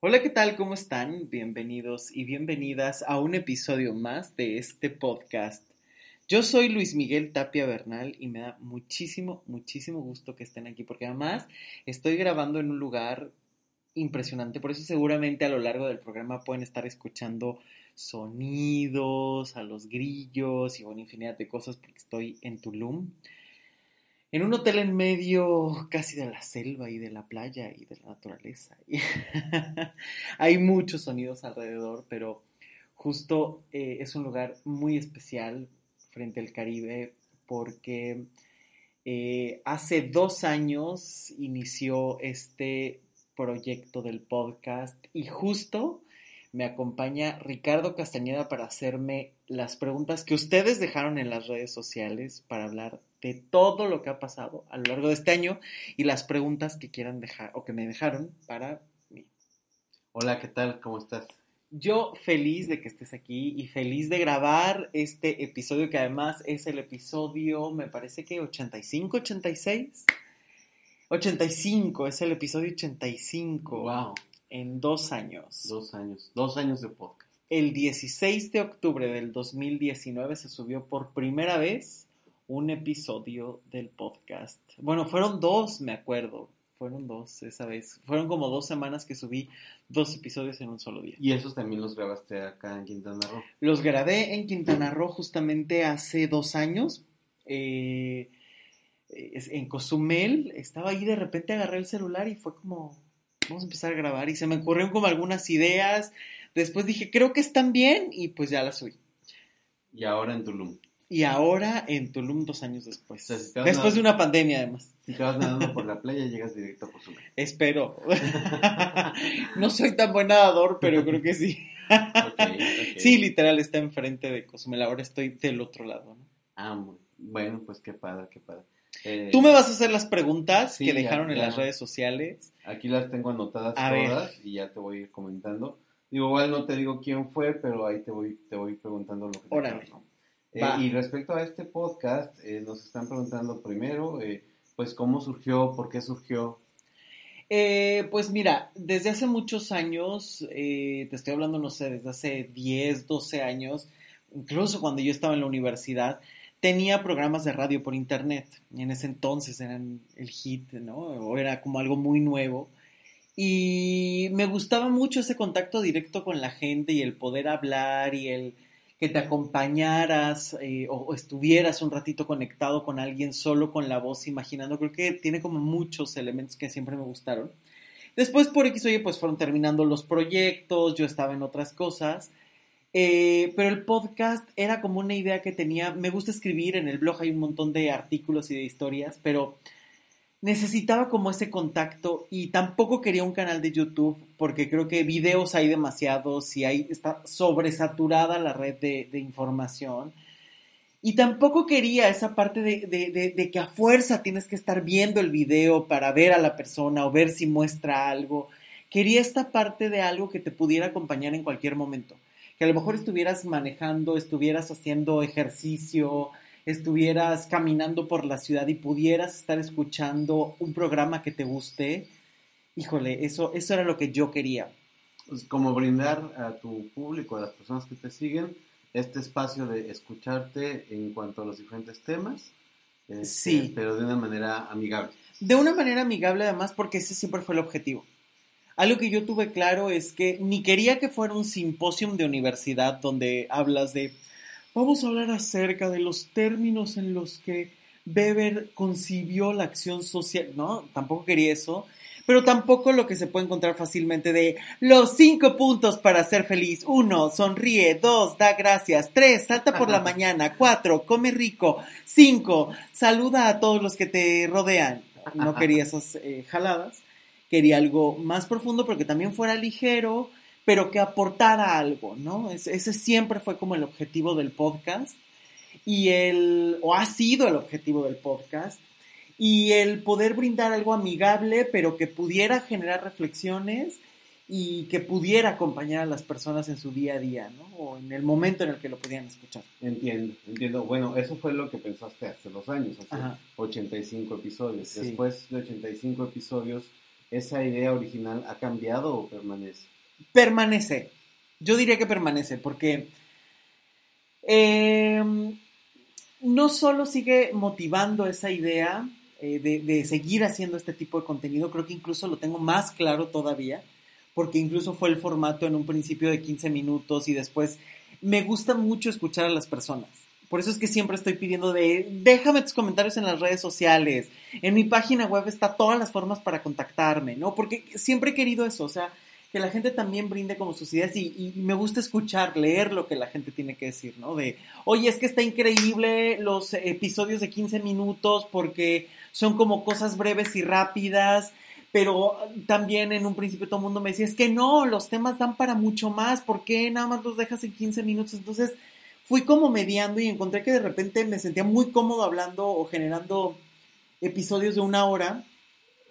Hola, ¿qué tal? ¿Cómo están? Bienvenidos y bienvenidas a un episodio más de este podcast. Yo soy Luis Miguel Tapia Bernal y me da muchísimo, muchísimo gusto que estén aquí porque además estoy grabando en un lugar impresionante, por eso seguramente a lo largo del programa pueden estar escuchando sonidos, a los grillos y una infinidad de cosas porque estoy en Tulum en un hotel en medio casi de la selva y de la playa y de la naturaleza. Hay muchos sonidos alrededor, pero justo eh, es un lugar muy especial frente al Caribe porque eh, hace dos años inició este proyecto del podcast y justo me acompaña Ricardo Castañeda para hacerme las preguntas que ustedes dejaron en las redes sociales para hablar de todo lo que ha pasado a lo largo de este año y las preguntas que quieran dejar o que me dejaron para mí. Hola, ¿qué tal? ¿Cómo estás? Yo feliz de que estés aquí y feliz de grabar este episodio que además es el episodio, me parece que 85, 86. 85, es el episodio 85. Wow. En dos años. Dos años, dos años de podcast. El 16 de octubre del 2019 se subió por primera vez un episodio del podcast. Bueno, fueron dos, me acuerdo. Fueron dos esa vez. Fueron como dos semanas que subí dos episodios en un solo día. ¿Y esos también los grabaste acá en Quintana Roo? Los grabé en Quintana Roo justamente hace dos años. Eh, en Cozumel. Estaba ahí, de repente agarré el celular y fue como, vamos a empezar a grabar. Y se me ocurrieron como algunas ideas. Después dije, creo que están bien y pues ya las subí. Y ahora en Tulum y ahora en Tulum dos años después. después de una pandemia, además. Si te vas nadando por la playa, llegas directo a Cozumel. Espero. no soy tan buen nadador, pero creo que sí. Sí, literal, está enfrente de Cozumel. Ahora estoy del otro lado. ¿no? Ah, bueno, pues qué padre, qué padre. Eh, Tú me vas a hacer las preguntas que dejaron en las redes sociales. Aquí las tengo anotadas todas y ya te voy a ir comentando. Digo, igual no te digo quién fue, pero ahí te voy, te voy preguntando lo que te Órale. Eh, y respecto a este podcast, eh, nos están preguntando primero, eh, pues, ¿cómo surgió? ¿Por qué surgió? pues mira, desde hace muchos años, te estoy hablando, no sé, desde hace 10, 12 años, incluso cuando yo estaba en la universidad, tenía programas de radio por internet. En ese entonces eran el hit, ¿no? O era como algo muy nuevo. Y me gustaba mucho ese contacto directo con la gente y el poder hablar y el que te acompañaras eh, o, estuvieras un ratito conectado con alguien solo con la voz, imaginando. Creo que tiene como muchos elementos que siempre me gustaron. Después, por X, oye, pues fueron terminando los proyectos, yo estaba en otras cosas. Eh, pero el podcast era como una idea que tenía. Me gusta escribir, en el blog hay un montón de artículos y de historias, pero necesitaba como ese contacto y tampoco quería un canal de YouTube porque creo que videos hay demasiados y hay, está sobresaturada la red de, información. Y tampoco quería esa parte de, de, que a fuerza tienes que estar viendo el video para ver a la persona o ver si muestra algo. Quería esta parte de algo que te pudiera acompañar en cualquier momento. Que a lo mejor estuvieras manejando, estuvieras haciendo ejercicio, estuvieras caminando por la ciudad y pudieras estar escuchando un programa que te guste, híjole, eso, eso era lo que yo quería. Pues como brindar a tu público, a las personas que te siguen, este espacio de escucharte en cuanto a los diferentes temas, este, sí. pero de una manera amigable. De una manera amigable además porque ese siempre fue el objetivo. Algo que yo tuve claro es que ni quería que fuera un simposium de universidad donde hablas de Vamos a hablar acerca de los términos en los que Weber concibió la acción social. No, tampoco quería eso. Pero tampoco lo que se puede encontrar fácilmente de los cinco puntos para ser feliz. Uno, sonríe. Dos, da gracias. Tres, salta por la mañana. Cuatro, come rico. Cinco, saluda a todos los que te rodean. No quería esas eh, jaladas. Quería algo más profundo, pero que también fuera ligero, pero que aportara algo, ¿no? Ese, siempre fue como el objetivo del podcast y el, o ha sido el objetivo del podcast, y el poder brindar algo amigable, pero que pudiera generar reflexiones y que pudiera acompañar a las personas en su día a día, ¿no? O en el momento en el que lo podían escuchar. Entiendo, entiendo. Bueno, eso fue lo que pensaste hace dos años, hace 85 episodios. Después de 85 episodios, ¿esa idea original ha cambiado o permanece? Permanece. Yo diría que permanece, porque em, no solo sigue motivando esa idea eh, de, de, seguir haciendo este tipo de contenido, creo que incluso lo tengo más claro todavía, porque incluso fue el formato en un principio de 15 minutos y después me gusta mucho escuchar a las personas. Por eso es que siempre estoy pidiendo de, déjame tus comentarios en las redes sociales. En mi página web está todas las formas para contactarme, ¿no? Porque siempre he querido eso, o sea, que la gente también brinde como sus ideas y, me gusta escuchar, leer lo que la gente tiene que decir, ¿no? De, oye, es que está increíble los episodios de 15 minutos porque son como cosas breves y rápidas, pero también en un principio todo el mundo me decía, es que no, los temas dan para mucho más, ¿por qué nada más los dejas en 15 minutos? Entonces fui como mediando y encontré que de repente me sentía muy cómodo hablando o generando episodios de una hora,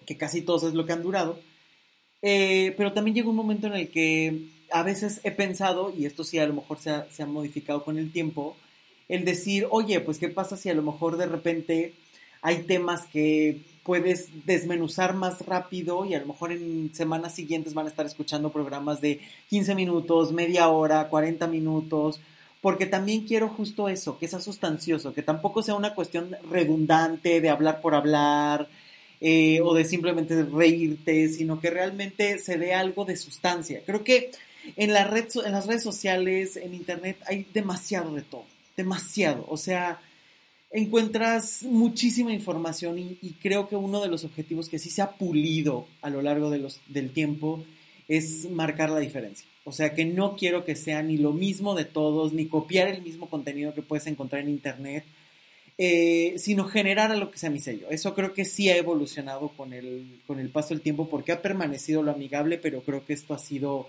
que casi todos es lo que han durado, eh, pero también llegó un momento en el que a veces he pensado, y esto sí a lo mejor se ha, modificado con el tiempo, el decir, oye, pues qué pasa si a lo mejor de repente hay temas que puedes desmenuzar más rápido y a lo mejor en semanas siguientes van a estar escuchando programas de 15 minutos, media hora, 40 minutos, porque también quiero justo eso, que sea sustancioso, que tampoco sea una cuestión redundante de hablar por hablar eh, o de simplemente reírte, sino que realmente se dé algo de sustancia. Creo que en, en las redes sociales, en internet, hay demasiado de todo, demasiado. O sea, encuentras muchísima información y, y, creo que uno de los objetivos que sí se ha pulido a lo largo de los, del tiempo es marcar la diferencia. O sea que no quiero que sea ni lo mismo de todos, ni copiar el mismo contenido que puedes encontrar en Internet, eh, sino generar a lo que sea mi sello. Eso creo que sí ha evolucionado con el, con el paso del tiempo porque ha permanecido lo amigable, pero creo que esto ha sido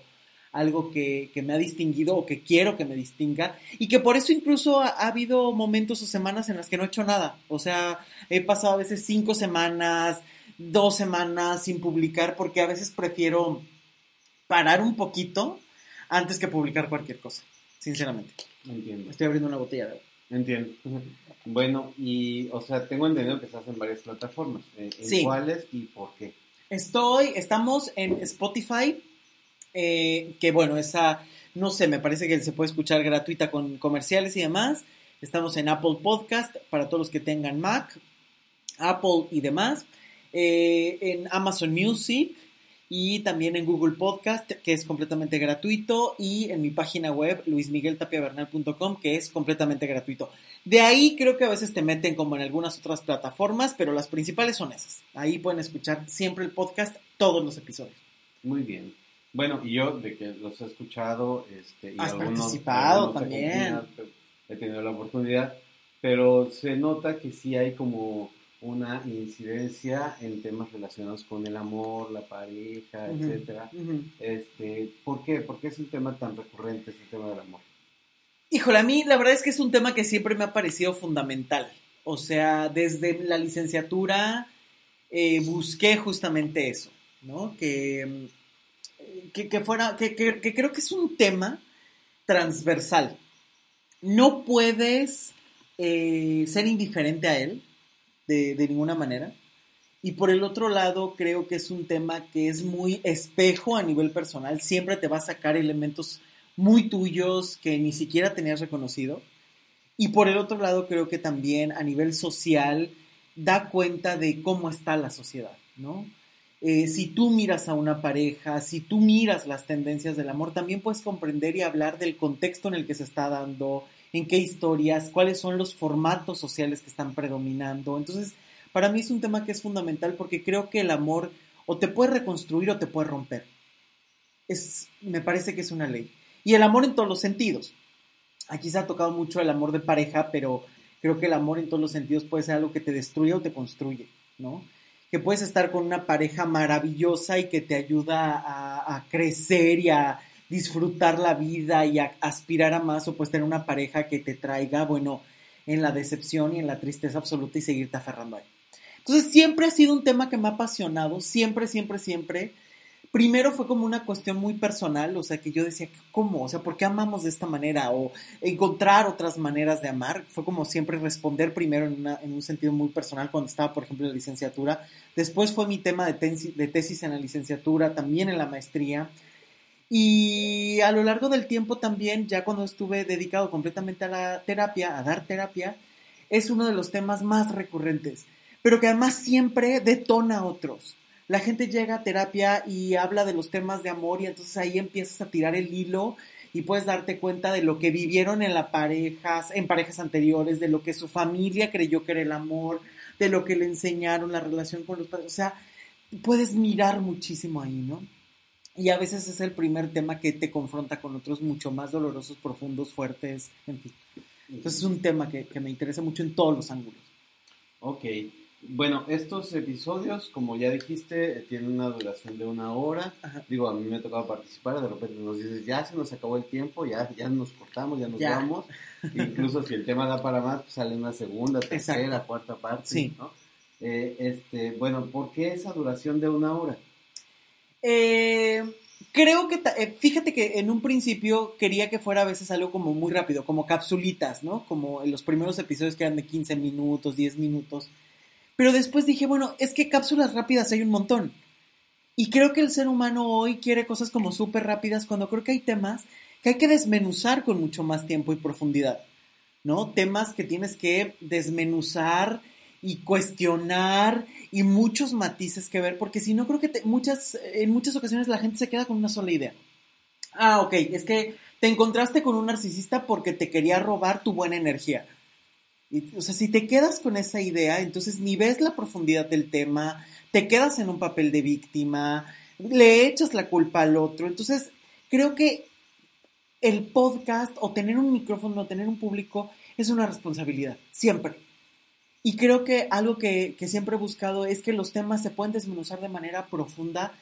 algo que, me ha distinguido o que quiero que me distinga y que por eso incluso ha, habido momentos o semanas en las que no he hecho nada. O sea, he pasado a veces cinco semanas, dos semanas sin publicar porque a veces prefiero parar un poquito antes que publicar cualquier cosa, sinceramente. Entiendo. Estoy abriendo una botella de agua. Entiendo. Bueno, y, o sea, tengo entendido que estás en varias plataformas. Eh, ¿En cuáles y por qué? Estoy, estamos en Spotify, eh, que bueno, esa, no sé, me parece que se puede escuchar gratuita con comerciales y demás. Estamos en Apple Podcast para todos los que tengan Mac, Apple y demás. Eh, en Amazon Music, y también en Google Podcast, que es completamente gratuito, y en mi página web, luismigueltapiavernal.com, que es completamente gratuito. De ahí creo que a veces te meten como en algunas otras plataformas, pero las principales son esas. Ahí pueden escuchar siempre el podcast, todos los episodios. Muy bien. Bueno, y yo de que los he escuchado, este, y Has participado también. He tenido la oportunidad, pero se nota que sí hay como una incidencia en temas relacionados con el amor, la pareja, etcétera. Este, ¿por qué? ¿Por qué es un tema tan recurrente este tema del amor? Híjole, a mí la verdad es que es un tema que siempre me ha parecido fundamental. O sea, desde la licenciatura eh, busqué justamente eso, ¿no? Que, que, fuera, que, que creo que es un tema transversal. No puedes eh, ser indiferente a él de, ninguna manera. Y por el otro lado, creo que es un tema que es muy espejo a nivel personal. Siempre te va a sacar elementos muy tuyos que ni siquiera tenías reconocido. Y por el otro lado, creo que también a nivel social da cuenta de cómo está la sociedad, ¿no? Eh, si tú miras a una pareja, si tú miras las tendencias del amor, también puedes comprender y hablar del contexto en el que se está dando, en qué historias, cuáles son los formatos sociales que están predominando. Entonces, para mí es un tema que es fundamental porque creo que el amor o te puede reconstruir o te puede romper. Es, me parece que es una ley. Y el amor en todos los sentidos. Aquí se ha tocado mucho el amor de pareja, pero creo que el amor en todos los sentidos puede ser algo que te destruye o te construye, ¿no? Que puedes estar con una pareja maravillosa y que te ayuda a, a crecer y a, disfrutar la vida y aspirar a más o pues tener una pareja que te traiga, bueno, en la decepción y en la tristeza absoluta y seguirte aferrando ahí. Entonces siempre ha sido un tema que me ha apasionado, siempre, siempre, siempre, primero fue como una cuestión muy personal, o sea, que yo decía, ¿cómo? O sea, ¿por qué amamos de esta manera? O encontrar otras maneras de amar. Fue como siempre responder primero en, un sentido muy personal cuando estaba, por ejemplo, en la licenciatura. Después fue mi tema de, de tesis en la licenciatura, también en la maestría. Y a lo largo del tiempo también, ya cuando estuve dedicado completamente a la terapia, a dar terapia, es uno de los temas más recurrentes, pero que además siempre detona a otros la gente llega a terapia y habla de los temas de amor y entonces ahí empiezas a tirar el hilo y puedes darte cuenta de lo que vivieron en las parejas, en parejas anteriores, de lo que su familia creyó que era el amor, de lo que le enseñaron la relación con los padres, o sea, puedes mirar muchísimo ahí, ¿no? Y a veces es el primer tema que te confronta con otros mucho más dolorosos, profundos, fuertes, en fin. Entonces es un tema que, que me interesa mucho en todos los ángulos. Ok, bueno, estos episodios, como ya dijiste, tienen una duración de una hora. Digo, a mí me ha tocado participar, de repente nos dices, ya se nos acabó el tiempo, ya, ya nos cortamos, ya nos vamos. Incluso si el tema da para más, pues sale una segunda, tercera, cuarta parte. Sí. ¿no? Eh, este, bueno, ¿por qué esa duración de una hora? Eh, creo que, eh, fíjate que en un principio quería que fuera a veces algo como muy rápido, como capsulitas, ¿no? Como en los primeros episodios que eran de 15 minutos, 10 minutos pero después dije, bueno, es que cápsulas rápidas hay un montón. Y creo que el ser humano hoy quiere cosas como súper rápidas cuando creo que hay temas que hay que desmenuzar con mucho más tiempo y profundidad. ¿No? Temas que tienes que desmenuzar y cuestionar y muchos matices que ver, porque si no creo que muchas, en muchas ocasiones la gente se queda con una sola idea. Ah, ok, es que te encontraste con un narcisista porque te quería robar tu buena energía o sea, si te quedas con esa idea, entonces ni ves la profundidad del tema, te quedas en un papel de víctima, le echas la culpa al otro. Entonces, creo que el podcast o tener un micrófono o tener un público es una responsabilidad, siempre. Y creo que algo que, que, siempre he buscado es que los temas se pueden desmenuzar de manera profunda,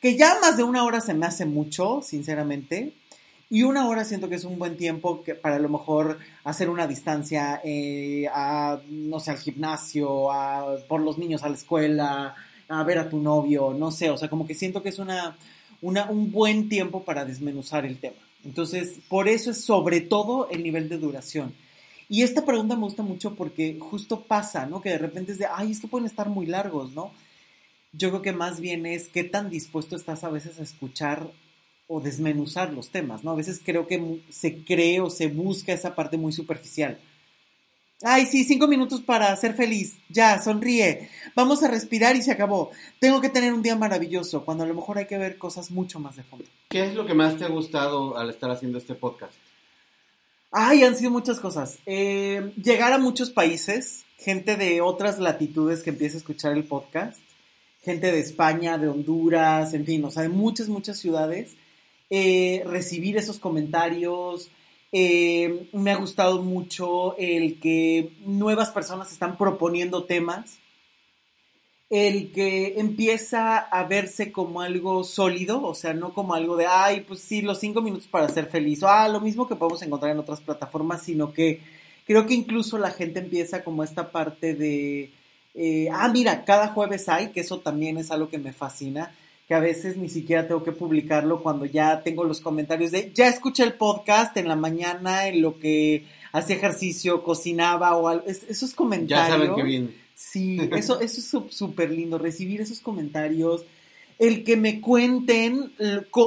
que ya más de una hora se me hace mucho, sinceramente, y una hora siento que es un buen tiempo para a lo mejor hacer una distancia eh, a, no sé, al gimnasio, a, por los niños a la escuela, a ver a tu novio, no sé, o sea, como que siento que es una, una, un buen tiempo para desmenuzar el tema. Entonces, por eso es sobre todo el nivel de duración. Y esta pregunta me gusta mucho porque justo pasa, ¿no? Que de repente es de, ay, es que pueden estar muy largos, ¿no? Yo creo que más bien es qué tan dispuesto estás a veces a escuchar o desmenuzar los temas, ¿no? A veces creo que se cree o se busca esa parte muy superficial. Ay, sí, cinco minutos para ser feliz. Ya, sonríe. Vamos a respirar y se acabó. Tengo que tener un día maravilloso, cuando a lo mejor hay que ver cosas mucho más de fondo. ¿Qué es lo que más te ha gustado al estar haciendo este podcast? Ay, han sido muchas cosas. Eh, llegar a muchos países, gente de otras latitudes que empieza a escuchar el podcast, gente de España, de Honduras, en fin, o sea, de muchas, muchas ciudades eh, recibir esos comentarios. Eh, me ha gustado mucho el que nuevas personas están proponiendo temas. El que empieza a verse como algo sólido, o sea, no como algo de, ay, pues sí, los cinco minutos para ser feliz, o ah, lo mismo que podemos encontrar en otras plataformas, sino que creo que incluso la gente empieza como esta parte de, eh, ah, mira, cada jueves hay, que eso también es algo que me fascina, que a veces ni siquiera tengo que publicarlo cuando ya tengo los comentarios de, ya escuché el podcast en la mañana, en lo que hacía ejercicio, cocinaba o algo. esos comentarios. Ya saben que viene. Sí, eso, eso es súper lindo, recibir esos comentarios. El que me cuenten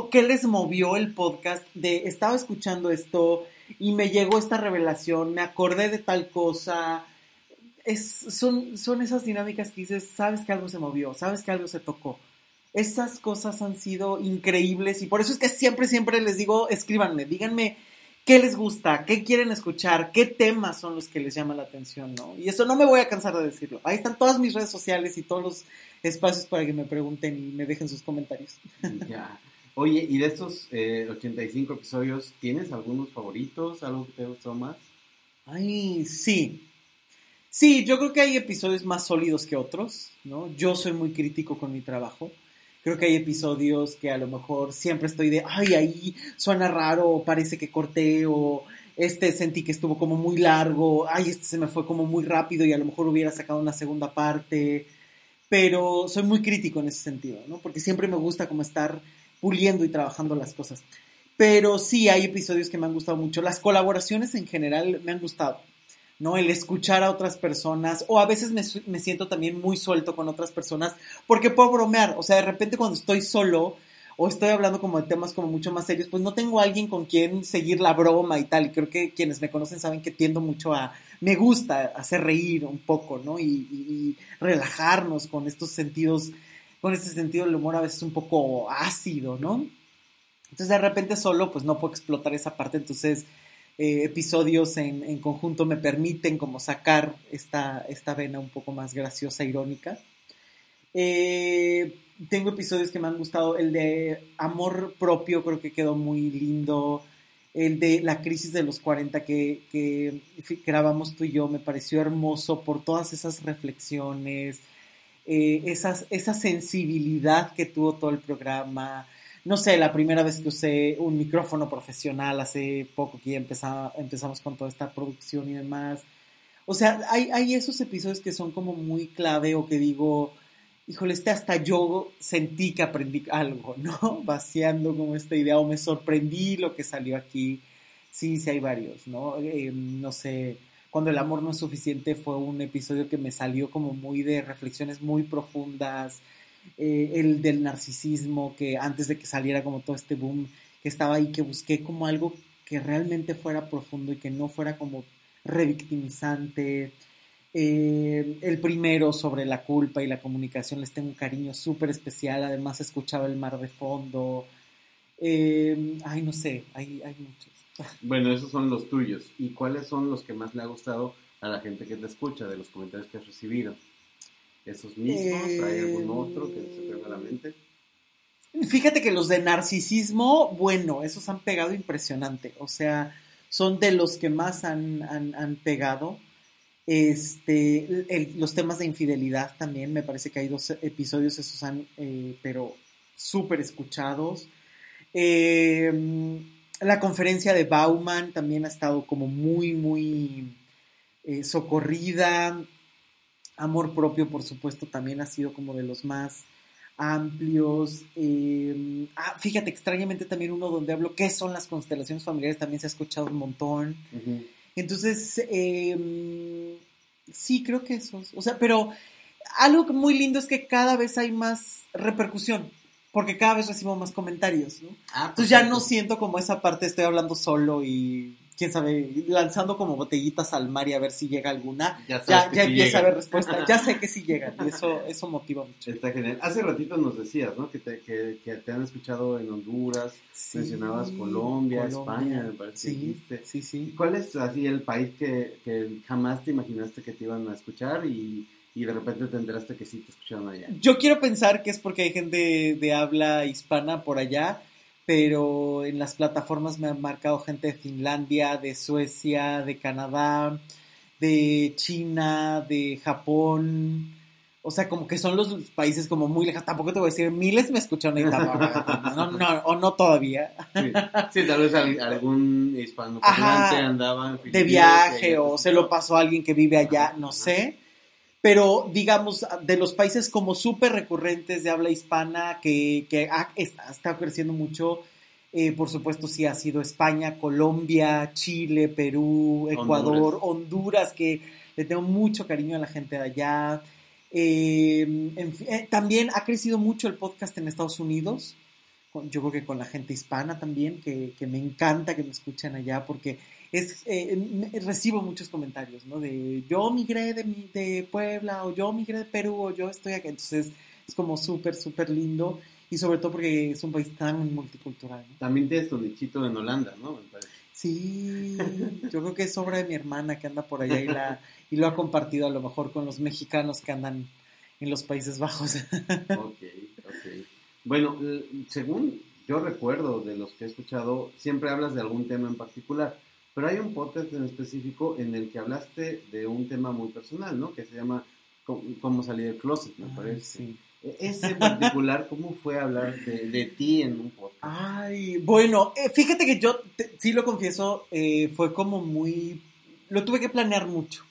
qué les movió el podcast de, estaba escuchando esto y me llegó esta revelación, me acordé de tal cosa. Es, son, son esas dinámicas que dices, sabes que algo se movió, sabes que algo se tocó esas cosas han sido increíbles y por eso es que siempre, siempre les digo, escríbanme, díganme qué les gusta, qué quieren escuchar, qué temas son los que les llaman la atención, ¿no? Y eso no me voy a cansar de decirlo. Ahí están todas mis redes sociales y todos los espacios para que me pregunten y me dejen sus comentarios. Ya. Oye, y de estos 85 eh, episodios, ¿tienes algunos favoritos? ¿Algo que te gustó más? Ay, sí. Sí, yo creo que hay episodios más sólidos que otros, ¿no? Yo soy muy crítico con mi trabajo. Creo que hay episodios que a lo mejor siempre estoy de, ay, ahí suena raro, parece que corté, o este sentí que estuvo como muy largo, ay, este se me fue como muy rápido y a lo mejor hubiera sacado una segunda parte. pero soy muy crítico en ese sentido, ¿no? Porque siempre me gusta como estar puliendo y trabajando las cosas. Pero sí, hay episodios que me han gustado mucho. Las colaboraciones en general me han gustado. ¿No? El escuchar a otras personas, o a veces me, me, siento también muy suelto con otras personas, porque puedo bromear, o sea, de repente cuando estoy solo, o estoy hablando como de temas como mucho más serios, pues no tengo alguien con quien seguir la broma y tal, y creo que quienes me conocen saben que tiendo mucho a, me gusta hacer reír un poco, ¿no? Y, y relajarnos con estos sentidos, con este sentido del humor a veces un poco ácido, ¿no? Entonces de repente solo, pues no puedo explotar esa parte, entonces eh, episodios en, en, conjunto me permiten como sacar esta, esta vena un poco más graciosa, irónica. Eh, tengo episodios que me han gustado, el de amor propio creo que quedó muy lindo, el de la crisis de los 40 que, que grabamos tú y yo me pareció hermoso por todas esas reflexiones, eh, esa sensibilidad que tuvo todo el programa, no sé, la primera vez que usé un micrófono profesional hace poco que ya empezamos con toda esta producción y demás. O sea, hay, hay, esos episodios que son como muy clave o que digo, híjole, este hasta yo sentí que aprendí algo, ¿no? Vaciando como esta idea o me sorprendí lo que salió aquí. Sí, sí hay varios, ¿no? Eh, no sé, cuando el amor no es suficiente fue un episodio que me salió como muy de reflexiones muy profundas, eh, el del narcisismo, que antes de que saliera como todo este boom que estaba ahí, que busqué como algo que realmente fuera profundo y que no fuera como revictimizante. Eh, el primero sobre la culpa y la comunicación les tengo un cariño súper especial, además escuchaba el mar de fondo. Eh, ay, no sé, hay, hay muchos. Bueno, esos son los tuyos. ¿Y cuáles son los que más le ha gustado a la gente que te escucha de los comentarios que has recibido? Esos mismos? ¿Hay algún otro que se tenga a la mente? Fíjate que los de narcisismo, bueno, esos han pegado impresionante. O sea, son de los que más han, han, pegado. Este, los temas de infidelidad también, me parece que hay dos episodios, esos han, eh, pero súper escuchados. Em, la conferencia de Bauman también ha estado como muy, muy eh, socorrida. Amor propio, por supuesto, también ha sido como de los más amplios. Em, ah, fíjate, extrañamente también uno donde hablo qué son las constelaciones familiares, también se ha escuchado un montón. Entonces, em, sí, creo que esos. O sea, pero algo muy lindo es que cada vez hay más repercusión, porque cada vez recibo más comentarios, ¿no? Ah, Entonces ya no siento como esa parte, estoy hablando solo y quién sabe, lanzando como botellitas al mar y a ver si llega alguna, ya, ya, empieza a haber respuesta, ya sé que sí llegan, y eso, eso motiva mucho. Está genial. Hace ratito nos decías, ¿no? Que te, que, que te han escuchado en Honduras, mencionabas Colombia, España, me parece. Sí, sí, sí. ¿Cuál es así el país que, que jamás te imaginaste que te iban a escuchar y y de repente te enteraste que sí te escucharon allá. Yo quiero pensar que es porque hay gente de habla hispana por allá, pero en las plataformas me han marcado gente de Finlandia, de Suecia, de Canadá, de China, de Japón. O sea, como que son los países como muy lejanos. Tampoco te voy a decir, miles me escucharon en no, no, o no todavía. Sí, tal vez algún hispano andaba de viaje o se lo pasó a alguien que vive allá, no sé pero digamos, de los países como súper recurrentes de habla hispana que, que ha, estado creciendo mucho, eh, por supuesto sí ha sido España, Colombia, Chile, Perú, Ecuador, Honduras, que le tengo mucho cariño a la gente de allá. Eh, eh, también ha crecido mucho el podcast en Estados Unidos, yo creo que con la gente hispana también, que, que me encanta que me escuchen allá porque es, eh, recibo muchos comentarios, ¿no? De yo migré de, de Puebla o yo migré de Perú o yo estoy aquí. Entonces es como súper, súper lindo y sobre todo porque es un país tan multicultural. También tienes tu nichito en Holanda, ¿no? Sí, yo creo que es obra de mi hermana que anda por allá y, la, y lo ha compartido a lo mejor con los mexicanos que andan en los Países Bajos. Ok, ok. Bueno, según yo recuerdo de los que he escuchado, siempre hablas de algún tema en particular. Pero hay un podcast en específico en el que hablaste de un tema muy personal, ¿no? Que se llama Cómo salir del closet, me parece. Sí. E, ese en particular, ¿cómo fue hablar de, ti en un podcast? Ay, bueno, eh, fíjate que yo, sí lo confieso, eh, fue como muy... Lo tuve que planear mucho.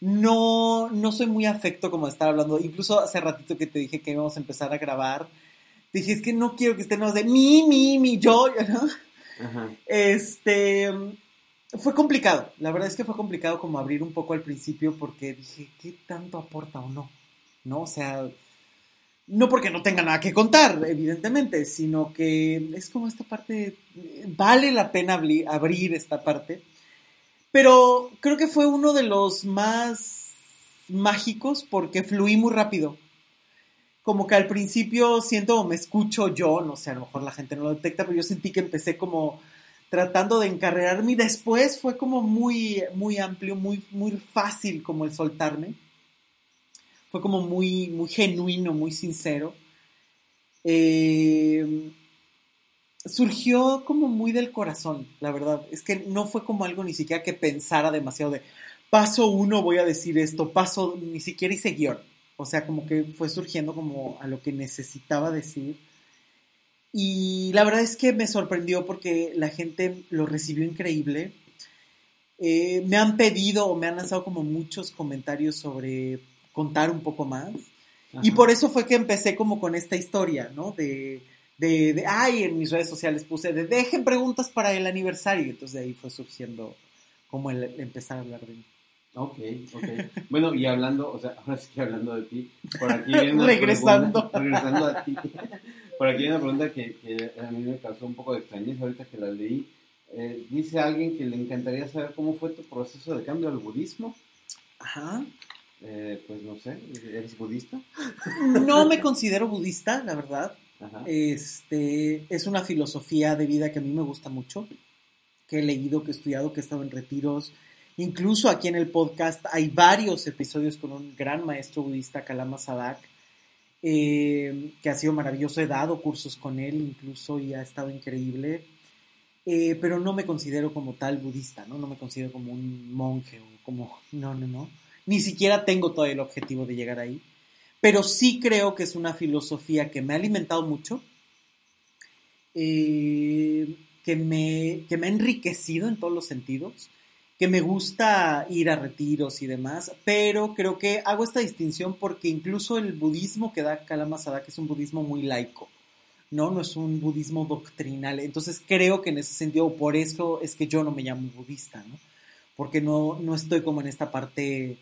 no, no soy muy afecto como de estar hablando. Incluso hace ratito que te dije que íbamos a empezar a grabar, dije, es que no quiero que estemos de mi, mi, mi, yo, ¿no? Este, fue complicado, la verdad es que fue complicado como abrir un poco al principio porque dije, ¿qué tanto aporta o no? ¿No? O sea, no porque no tenga nada que contar, evidentemente, sino que es como esta parte, vale la pena abrir esta parte, pero creo que fue uno de los más mágicos porque fluí muy rápido. Como que al principio siento me escucho yo, no sé, a lo mejor la gente no lo detecta, pero yo sentí que empecé como tratando de encarrerarme y después fue como muy, muy amplio, muy, muy fácil como el soltarme fue como muy, muy genuino, muy sincero. Eh, surgió como muy del corazón, la verdad. Es que no fue como algo ni siquiera que pensara demasiado de paso uno voy a decir esto, paso, ni siquiera hice guion. O sea, como que fue surgiendo como a lo que necesitaba decir. Y la verdad es que me sorprendió porque la gente lo recibió increíble. Eh, me han pedido o me han lanzado como muchos comentarios sobre contar un poco más. Y por eso fue que empecé como con esta historia, ¿no? De, de, ay, en mis redes sociales puse de dejen preguntas para el aniversario. Entonces de ahí fue surgiendo como el, empezar a hablar de mí. Ok, ok. Bueno, y hablando, o sea, ahora sí que hablando de ti, por aquí viene una regresando. Pregunta, regresando a ti. Por aquí viene una pregunta que, que, a mí me causó un poco de extrañeza ahorita que la leí. Eh, dice alguien que le encantaría saber cómo fue tu proceso de cambio al budismo. Ajá. Eh, pues no sé, ¿eres budista? No me considero budista, la verdad. Este, es una filosofía de vida que a mí me gusta mucho, que he leído, que he estudiado, que he estado en retiros. Incluso aquí en el podcast hay varios episodios con un gran maestro budista, Kalama Sadak, eh, que ha sido maravilloso. He dado cursos con él incluso y ha estado increíble. Eh, pero no me considero como tal budista, ¿no? No me considero como un monje o como... No, no, no. Ni siquiera tengo todo el objetivo de llegar ahí, pero sí creo que es una filosofía que me ha alimentado mucho, eh, que, me, que me ha enriquecido en todos los sentidos, que me gusta ir a retiros y demás, pero creo que hago esta distinción porque incluso el budismo que da Kalama que es un budismo muy laico, ¿no? No es un budismo doctrinal. Entonces creo que en ese sentido, por eso es que yo no me llamo budista, ¿no? Porque no, no estoy como en esta parte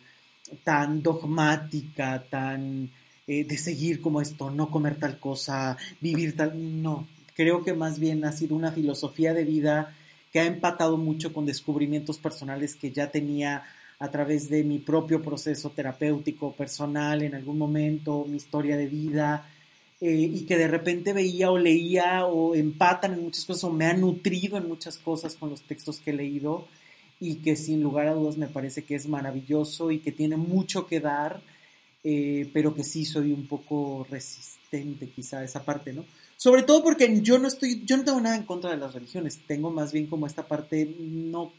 tan dogmática, tan eh, de seguir como esto, no comer tal cosa, vivir tal... No, creo que más bien ha sido una filosofía de vida que ha empatado mucho con descubrimientos personales que ya tenía a través de mi propio proceso terapéutico personal en algún momento, mi historia de vida, eh, y que de repente veía o leía o empatan en muchas cosas o me ha nutrido en muchas cosas con los textos que he leído y que sin lugar a dudas me parece que es maravilloso y que tiene mucho que dar, eh, pero que sí soy un poco resistente quizá a esa parte, ¿no? Sobre todo porque yo no estoy, yo no tengo nada en contra de las religiones, tengo más bien como esta parte, no,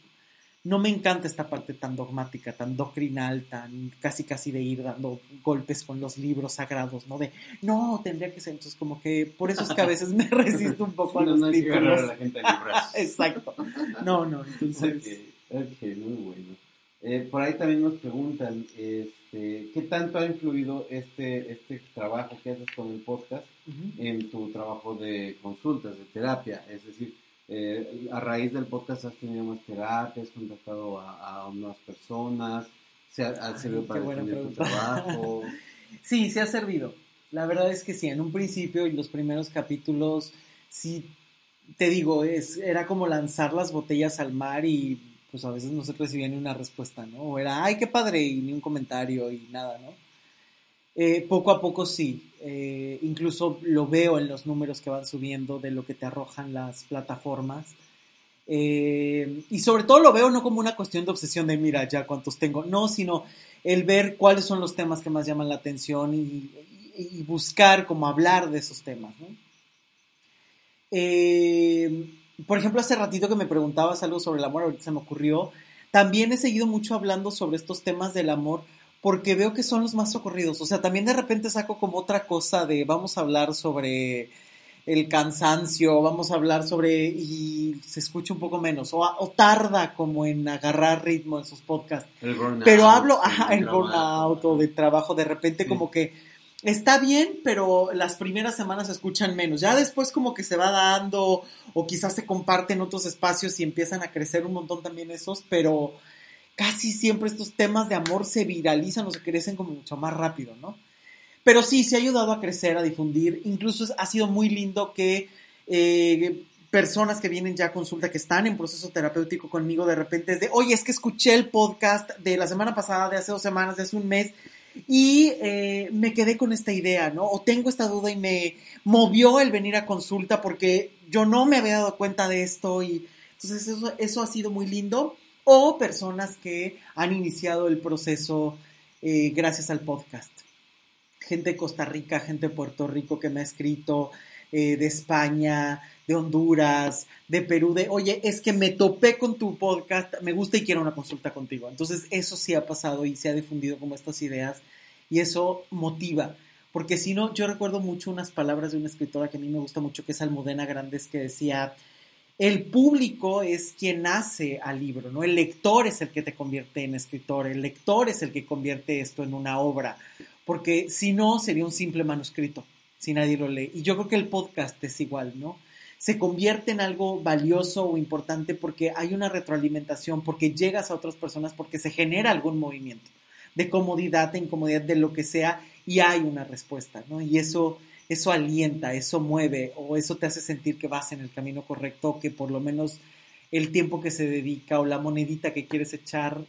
no me encanta esta parte tan dogmática, tan doctrinal, tan casi casi de ir dando golpes con los libros sagrados, ¿no? De, no, tendría que ser, entonces como que por eso es que a veces me resisto un poco a los no títulos. la gente Exacto. No, no, entonces... Ok, muy bueno. Eh, por ahí también nos preguntan, este, ¿qué tanto ha influido este, este trabajo que haces con el podcast en tu trabajo de consultas, de terapia? Es decir, eh, a raíz del podcast has tenido más terapia, has contactado a, a unas personas, ¿se ha, servido para tu trabajo? sí, se ha servido. La verdad es que sí, en un principio y los primeros capítulos, sí, te digo, es, era como lanzar las botellas al mar y pues a veces no se recibía ni una respuesta, ¿no? O era, ay, qué padre, y ni un comentario y nada, ¿no? Eh, poco a poco sí, eh, incluso lo veo en los números que van subiendo de lo que te arrojan las plataformas. Eh, y sobre todo lo veo no como una cuestión de obsesión de, mira, ya cuántos tengo, no, sino el ver cuáles son los temas que más llaman la atención y, buscar como hablar de esos temas, ¿no? Eh, por ejemplo, hace ratito que me preguntabas algo sobre el amor, ahorita se me ocurrió. También he seguido mucho hablando sobre estos temas del amor porque veo que son los más ocurridos. O sea, también de repente saco como otra cosa de vamos a hablar sobre el cansancio, vamos a hablar sobre y se escucha un poco menos, o, tarda como en agarrar ritmo en sus podcasts. El burnout, pero hablo, ajá, el burnout o de trabajo, de repente como que está bien, pero las primeras semanas se escuchan menos. Ya después como que se va dando, o quizás se comparten otros espacios y empiezan a crecer un montón también esos, pero casi siempre estos temas de amor se viralizan o se crecen como mucho más rápido, ¿no? Pero sí, se ha ayudado a crecer, a difundir. Incluso ha sido muy lindo que eh, personas que vienen ya a consulta, que están en proceso terapéutico conmigo, de repente es de, oye, es que escuché el podcast de la semana pasada, de hace dos semanas, de hace un mes, y eh, me quedé con esta idea, ¿no? O tengo esta duda y me movió el venir a consulta porque yo no me había dado cuenta de esto y entonces eso, eso ha sido muy lindo. O personas que han iniciado el proceso eh, gracias al podcast gente de Costa Rica, gente de Puerto Rico que me ha escrito, eh, de España, de Honduras, de Perú, de, oye, es que me topé con tu podcast, me gusta y quiero una consulta contigo. Entonces, eso sí ha pasado y se ha difundido como estas ideas y eso motiva. Porque si no, yo recuerdo mucho unas palabras de una escritora que a mí me gusta mucho, que es Almudena Grandes, que decía, el público es quien hace al libro, ¿no? El lector es el que te convierte en escritor, el lector es el que convierte esto en una obra porque si no sería un simple manuscrito, si nadie lo lee. Y yo creo que el podcast es igual, ¿no? Se convierte en algo valioso o importante porque hay una retroalimentación, porque llegas a otras personas, porque se genera algún movimiento de comodidad, de incomodidad, de lo que sea, y hay una respuesta, ¿no? Y eso, eso alienta, eso mueve, o eso te hace sentir que vas en el camino correcto, que por lo menos el tiempo que se dedica o la monedita que quieres echar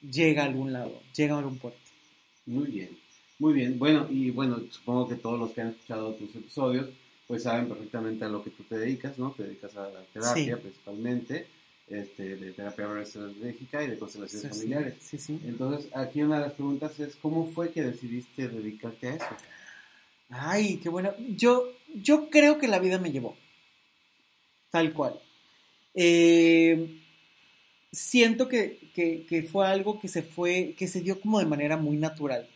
llega a algún lado, llega a algún puerto. Muy bien. Muy bien, bueno, y bueno, supongo que todos los que han escuchado tus episodios, pues saben perfectamente a lo que tú te dedicas, ¿no? Te dedicas a la terapia principalmente, este, de terapia estratégica y de constelaciones familiares. Sí, sí. Entonces, aquí una de las preguntas es, ¿cómo fue que decidiste dedicarte a eso? Ay, qué bueno. Yo, yo creo que la vida me llevó, tal cual. Eh, siento que, que, que fue algo que se fue, que se dio como de manera muy natural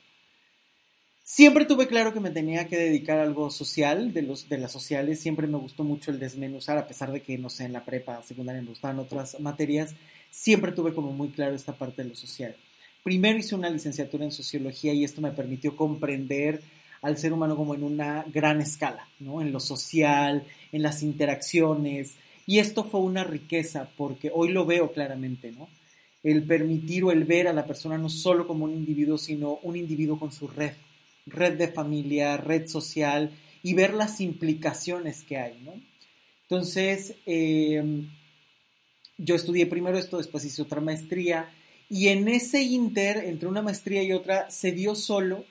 Siempre tuve claro que me tenía que dedicar a algo social, de, los, de las sociales. Siempre me gustó mucho el desmenuzar, a pesar de que, no sé, en la prepa secundaria me gustaban otras materias. Siempre tuve como muy claro esta parte de lo social. Primero hice una licenciatura en sociología y esto me permitió comprender al ser humano como en una gran escala, ¿no? En lo social, en las interacciones. Y esto fue una riqueza porque hoy lo veo claramente, ¿no? El permitir o el ver a la persona no solo como un individuo, sino un individuo con su red red de familia, red social y ver las implicaciones que hay, ¿no? Entonces, eh, yo estudié primero esto, después hice otra maestría y en ese inter, entre una maestría y otra, se dio solo,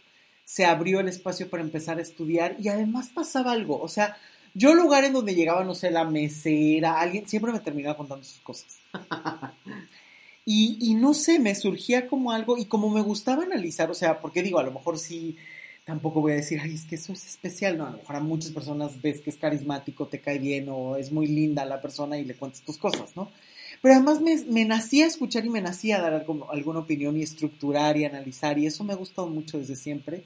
se abrió el espacio para empezar a estudiar y además pasaba algo, o sea, yo lugar en donde llegaba, no sé, la mesera, alguien, siempre me terminaba contando sus cosas. y, y, no sé, me surgía como algo, y como me gustaba analizar, o sea, porque digo, a lo mejor sí tampoco voy a decir, ay, es que eso es especial. No, a lo mejor a muchas personas ves que es carismático, te cae bien o es muy linda la persona y le cuentas tus cosas, ¿no? Pero además me, me nacía escuchar y me nacía dar alguna opinión y estructurar y analizar y eso me ha gustado mucho desde siempre.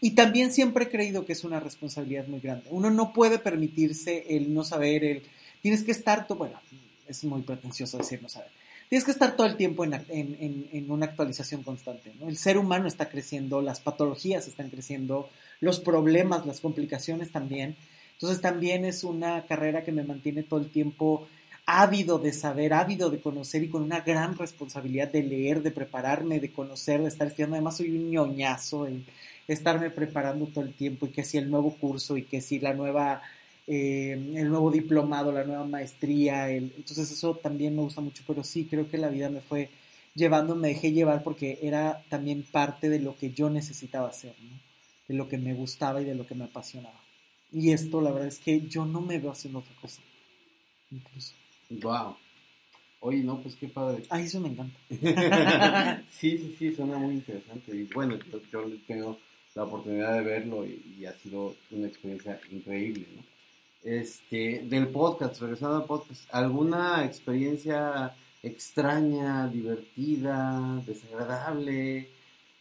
Y también siempre he creído que es una responsabilidad muy grande. Uno no puede permitirse el no saber, el... Tienes que estar, bueno, es muy pretencioso decir no saber tienes que estar todo el tiempo en, una actualización constante. El ser humano está creciendo, las patologías están creciendo, los problemas, las complicaciones también. Entonces también es una carrera que me mantiene todo el tiempo ávido de saber, ávido de conocer y con una gran responsabilidad de leer, de prepararme, de conocer, de estar estudiando. Además soy un ñoñazo en estarme preparando todo el tiempo y que si el nuevo curso y que si la nueva eh, el nuevo diplomado, la nueva maestría, entonces eso también me gusta mucho, pero sí creo que la vida me fue llevando, me dejé llevar porque era también parte de lo que yo necesitaba hacer, de lo que me gustaba y de lo que me apasionaba. Y esto la verdad es que yo no me veo haciendo otra cosa, incluso. Wow. Oye, no, pues qué padre. Ah, eso me encanta. sí, sí, sí, suena muy interesante. Y bueno, yo, tengo la oportunidad de verlo y, y, ha sido una experiencia increíble, ¿no? Este, del podcast, regresando al podcast, ¿alguna experiencia extraña, divertida, desagradable,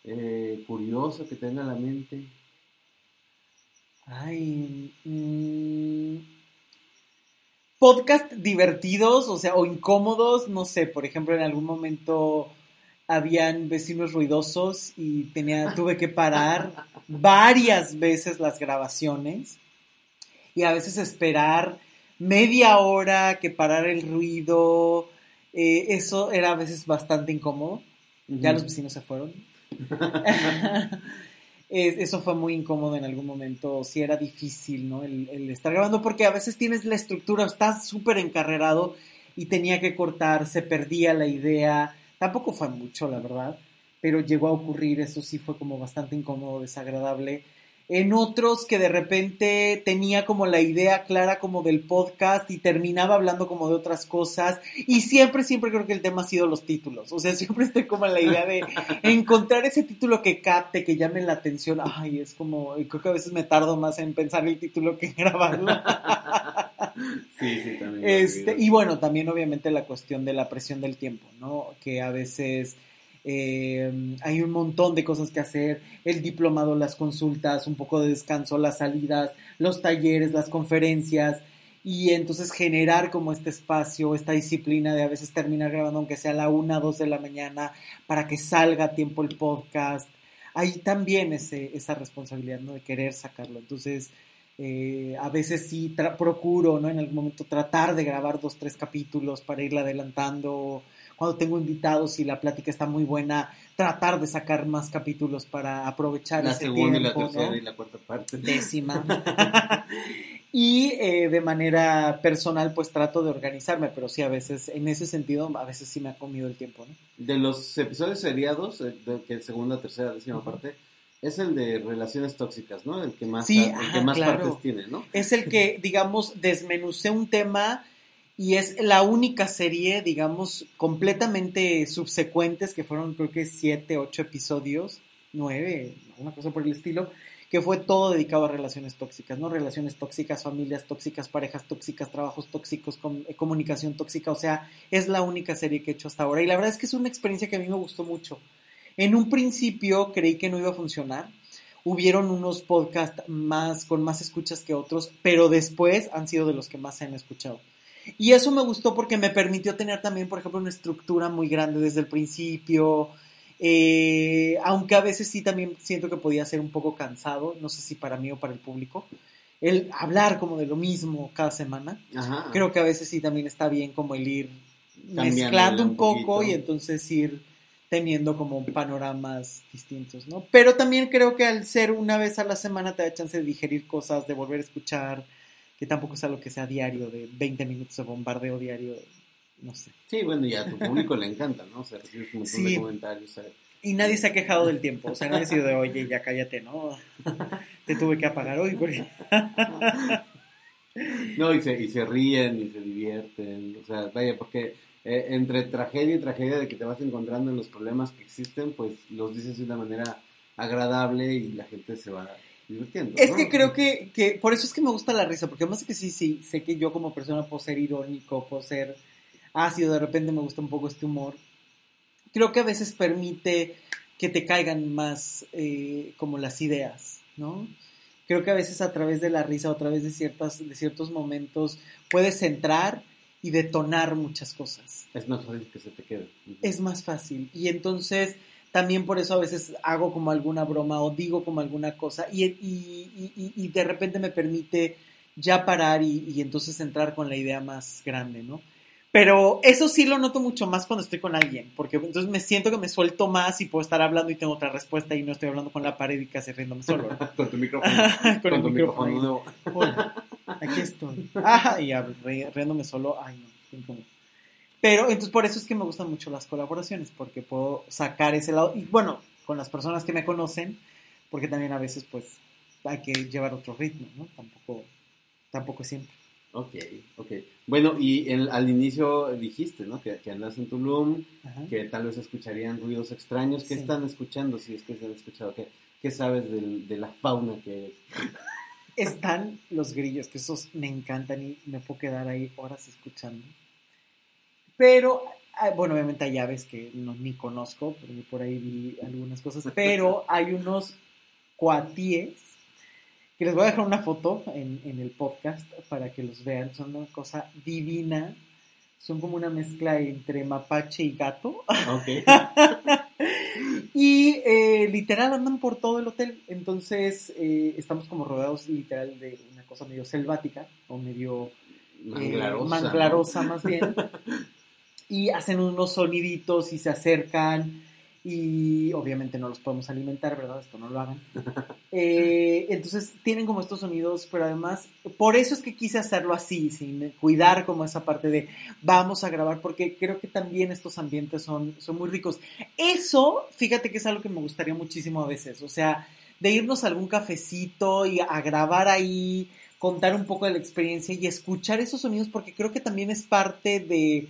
eh, curiosa que tenga en la mente? Ay, mm, podcast divertidos, o sea, o incómodos, no sé, por ejemplo, en algún momento habían vecinos ruidosos y tenía, tuve que parar varias veces las grabaciones y a veces esperar media hora que parar el ruido. Eh, eso era a veces bastante incómodo. Ya los vecinos se fueron. eso fue muy incómodo en algún momento. Sí era difícil, ¿no? El, el estar grabando porque a veces tienes la estructura, estás súper encarrerado y tenía que cortar, se perdía la idea. Tampoco fue mucho, la verdad, pero llegó a ocurrir, eso sí fue como bastante incómodo, desagradable en otros que de repente tenía como la idea clara como del podcast y terminaba hablando como de otras cosas y siempre, siempre creo que el tema ha sido los títulos, o sea, siempre estoy como en la idea de encontrar ese título que capte, que llame la atención, ay, es como, creo que a veces me tardo más en pensar el título que en grabarlo. Sí, sí, también. Este, y bueno, también obviamente la cuestión de la presión del tiempo, ¿no? Que a veces eh, hay un montón de cosas que hacer, el diplomado, las consultas, un poco de descanso, las salidas, los talleres, las conferencias, y entonces generar como este espacio, esta disciplina de a veces terminar grabando aunque sea a la una, dos de la mañana, para que salga a tiempo el podcast. Hay también ese, esa responsabilidad, ¿no? De querer sacarlo. Entonces, eh, a veces sí procuro, ¿no? En algún momento tratar de grabar dos, tres capítulos para irla adelantando cuando tengo invitados y la plática está muy buena, tratar de sacar más capítulos para aprovechar la ese segunda tiempo, y la tercera ¿no? y la cuarta parte. Décima. y eh, de manera personal, pues trato de organizarme, pero sí, a veces, en ese sentido, a veces sí me ha comido el tiempo, ¿no? De los episodios seriados, eh, de, que segunda, tercera, décima parte, es el de relaciones tóxicas, ¿no? El que más, Sí, el que ajá, más claro. partes tiene, ¿no? Es el que, digamos, desmenucé un tema y es la única serie, digamos, completamente subsecuentes, que fueron creo que siete, ocho episodios, nueve, una cosa por el estilo, que fue todo dedicado a relaciones tóxicas, ¿no? Relaciones tóxicas, familias tóxicas, parejas tóxicas, trabajos tóxicos, eh, comunicación tóxica, o sea, es la única serie que he hecho hasta ahora. Y la verdad es que es una experiencia que a mí me gustó mucho. En un principio creí que no iba a funcionar. Hubieron unos podcasts más, con más escuchas que otros, pero después han sido de los que más se han escuchado. Y eso me gustó porque me permitió tener también, por ejemplo, una estructura muy grande desde el principio. eh, aunque a veces sí también siento que podía ser un poco cansado, no sé si para mí o para el público, el hablar como de lo mismo cada semana. Ajá. Creo que a veces sí también está bien como el ir Cambiándole mezclando un un poco poquito. y entonces ir teniendo como panoramas distintos, ¿no? Pero también creo que al ser una vez a la semana te da chance de digerir cosas, de volver a escuchar, que tampoco es algo que sea diario, de 20 minutos de bombardeo diario, no sé. Sí, bueno, y a tu público le encanta, ¿no? O sea, recibes un montón Sí. de comentarios. o sea, Y nadie se ha quejado del tiempo, o sea, nadie ha sido de, oye, ya cállate, ¿no? Te tuve que apagar hoy porque... No, y se, y se ríen y se divierten. O sea, vaya, porque eh, entre tragedia y tragedia de que te vas encontrando en los problemas que existen, pues los dices de una manera agradable y la gente se va divirtiendo. Es ¿no? que creo que, que por eso es que me gusta la risa, porque además que sí, sí, sé que yo como persona puedo ser irónico, puedo ser ácido, de repente me gusta un poco este humor. Creo que a veces permite que te caigan más eh, como las ideas, ¿no? Creo que a veces a través de la risa o a través de, ciertas, de ciertos momentos puedes entrar y detonar muchas cosas Es más fácil que se te quede. es más fácil. Y entonces también por eso a veces hago como alguna broma o digo como alguna cosa y, y- y- de repente me permite ya parar y, y entonces entrar con la idea más grande, ¿no? Pero eso sí lo noto mucho más cuando estoy con alguien, porque entonces me siento que me suelto más y puedo estar hablando y tengo otra respuesta y no estoy hablando con la pared y casi riéndome solo. ¿no? Con tu micrófono. con, con el tu micrófono. Hola, aquí estoy. Ah, y riéndome solo. Ay, no. Pero entonces por eso es que me gustan mucho las colaboraciones, porque puedo sacar ese lado. Y bueno, con las personas que me conocen, porque también a veces pues hay que llevar otro ritmo, ¿no? Tampoco, tampoco siempre. Ok, ok. Bueno, y el- al inicio dijiste, ¿no? Que, que andas en Tulum, Ajá. que tal vez escucharían ruidos extraños. ¿Qué Sí. están escuchando? Si es que se han escuchado. ¿Qué, qué sabes del- de la fauna que Están los grillos, que esos me encantan y me puedo quedar ahí horas escuchando. Pero, ah, bueno, obviamente hay aves que no, ni conozco, porque por ahí vi algunas cosas, pero hay unos cuatíes que les voy a dejar una foto en, en el podcast para que los vean. Son una cosa divina. Son como una mezcla entre mapache y gato. Ok. y eh, literal andan por todo el hotel. Entonces eh, estamos como rodeados literal de una cosa medio selvática o medio Manglarosa. eh, manglarosa más bien. y hacen unos soniditos y se acercan y obviamente no los podemos alimentar, ¿verdad? Esto no lo hagan. Eh, entonces tienen como estos sonidos, pero además, por eso es que quise hacerlo así, sin cuidar como esa parte de vamos a grabar, porque creo que también estos ambientes son, son muy ricos. Eso, fíjate que es algo que me gustaría muchísimo a veces, o sea, de irnos a algún cafecito y a grabar ahí, contar un poco de la experiencia y escuchar esos sonidos, porque creo que también es parte de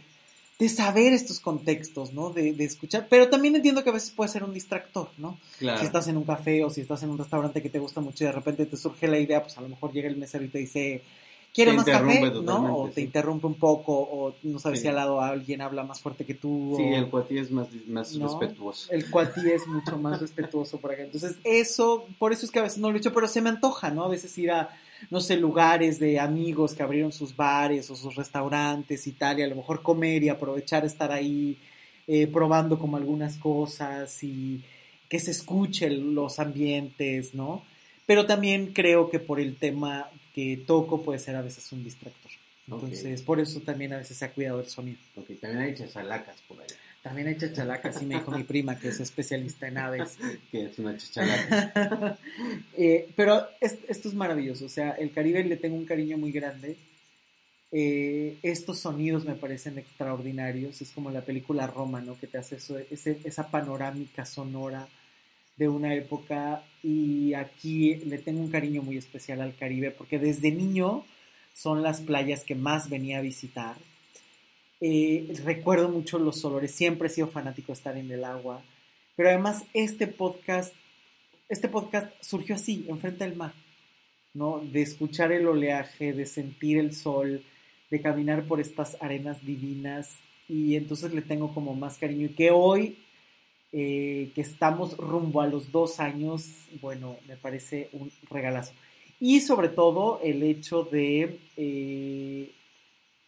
de saber estos contextos, ¿no? De, de, escuchar, pero también entiendo que a veces puede ser un distractor, ¿no? Claro. Si estás en un café o si estás en un restaurante que te gusta mucho y de repente te surge la idea, pues a lo mejor llega el mesero y te dice, ¿quiere Te más café? ¿No? O te interrumpe un poco, o no sabes Sí. si al lado alguien habla más fuerte que tú. Sí, o- el cuatí es más, más ¿no? respetuoso. El cuatí es mucho más respetuoso por acá. Entonces, eso, por eso es que a veces no lo he hecho, pero se me antoja, ¿no? A veces ir a, no sé, lugares de amigos que abrieron sus bares o sus restaurantes y tal, y a lo mejor comer y aprovechar estar ahí eh, probando como algunas cosas y que se escuchen los ambientes, ¿no? Pero también creo que por el tema que toco puede ser a veces un distractor. Entonces, por eso también a veces se ha cuidado el sonido. Ok, también hay chachalacas por allá, También hay chachalacas, sí me dijo mi prima, que es especialista en aves. que es una chachalaca. Eh, pero es- esto es maravilloso, o sea, el Caribe le tengo un cariño muy grande. Eh, estos sonidos me parecen extraordinarios, es como la película Roma, ¿no? Que te hace eso, ese- esa panorámica sonora de una época y aquí le tengo un cariño muy especial al Caribe porque desde niño son las playas que más venía a visitar. Eh, recuerdo mucho los olores, siempre he sido fanático de estar en el agua, pero además este podcast, este podcast surgió así, enfrente del mar, ¿no? De escuchar el oleaje, de sentir el sol, de caminar por estas arenas divinas y entonces le tengo como más cariño y que hoy eh, que estamos rumbo a los dos años, bueno, me parece un regalazo. Y sobre todo el hecho de eh,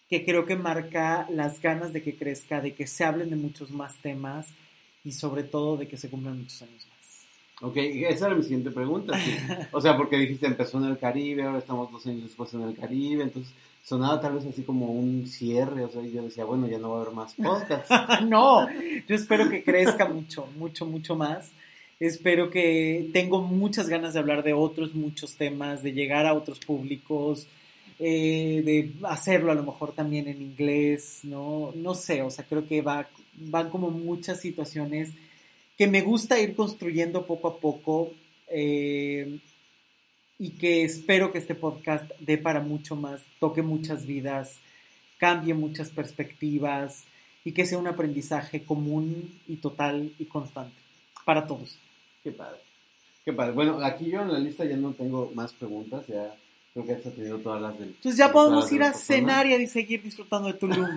que creo que marca las ganas de que crezca, de que se hablen de muchos más temas y sobre todo de que se cumplan muchos años más. Ok, esa era mi siguiente pregunta. sí. O sea, porque dijiste empezó en el Caribe, ahora estamos dos años después en el Caribe, entonces sonaba tal vez así como un cierre, o sea, yo decía, bueno, ya no va a haber más podcasts. no, yo espero que crezca mucho, mucho, mucho más. Espero que tengo muchas ganas de hablar de otros muchos temas, de llegar a otros públicos, eh, de hacerlo a lo mejor también en inglés, ¿no? No sé, o sea, creo que va, van como muchas situaciones que me gusta ir construyendo poco a poco eh, y que espero que este podcast dé para mucho más, toque muchas vidas, cambie muchas perspectivas y que sea un aprendizaje común y total y constante para todos. Qué padre. Qué padre. Bueno, aquí yo en la lista ya no tengo más preguntas, ya creo que has tenido todas las del... Entonces ya podemos ir a cenar y a seguir disfrutando de Tulum.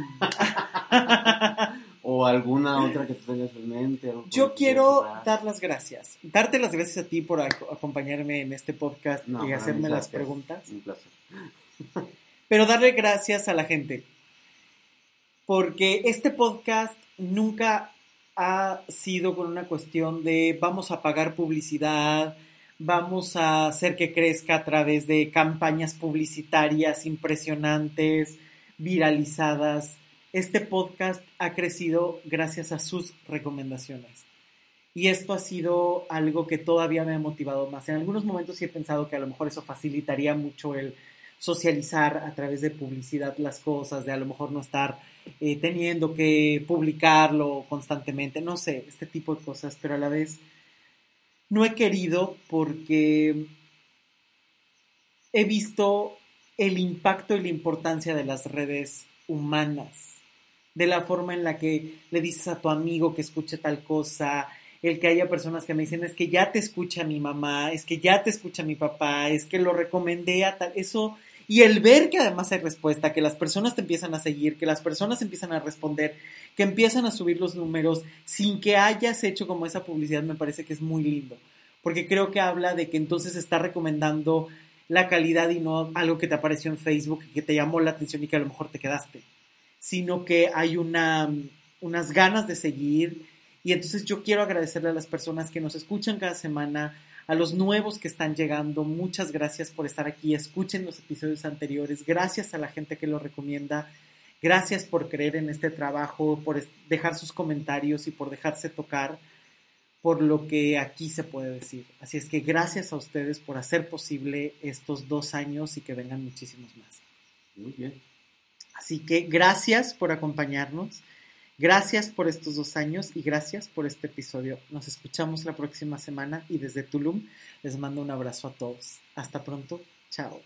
O alguna otra que tú tengas en mente. Yo quiero dar las gracias. Darte las gracias a ti por ac- acompañarme en este podcast No, y hacerme las preguntas. Un placer. Pero darle gracias a la gente. Porque este podcast nunca ha sido con una cuestión de vamos a pagar publicidad, vamos a hacer que crezca a través de campañas publicitarias impresionantes, viralizadas. Este podcast ha crecido gracias a sus recomendaciones. Y esto ha sido algo que todavía me ha motivado más. En algunos momentos sí he pensado que a lo mejor eso facilitaría mucho el socializar a través de publicidad las cosas, de a lo mejor no estar eh, teniendo que publicarlo constantemente, no sé, este tipo de cosas, pero a la vez no he querido porque he visto el impacto y la importancia de las redes humanas, de la forma en la que le dices a tu amigo que escuche tal cosa, el que haya personas que me dicen es que ya te escucha mi mamá, es que ya te escucha mi papá, es que lo recomendé a tal, eso, y el ver que además hay respuesta, que las personas te empiezan a seguir, que las personas empiezan a responder, que empiezan a subir los números sin que hayas hecho como esa publicidad, me parece que es muy lindo, porque creo que habla de que entonces está recomendando la calidad y no algo que te apareció en Facebook y que te llamó la atención y que a lo mejor te quedaste, sino que hay una, unas ganas de seguir. Y entonces yo quiero agradecerle a las personas que nos escuchan cada semana, a los nuevos que están llegando, muchas gracias por estar aquí, escuchen los episodios anteriores, gracias a la gente que lo recomienda, gracias por creer en este trabajo, por dejar sus comentarios y por dejarse tocar por lo que aquí se puede decir. Así es que gracias a ustedes por hacer posible estos dos años y que vengan muchísimos más. Muy bien. Así que gracias por acompañarnos, gracias por estos dos años y gracias por este episodio. Nos escuchamos la próxima semana y desde Tulum les mando un abrazo a todos. Hasta pronto. Chao.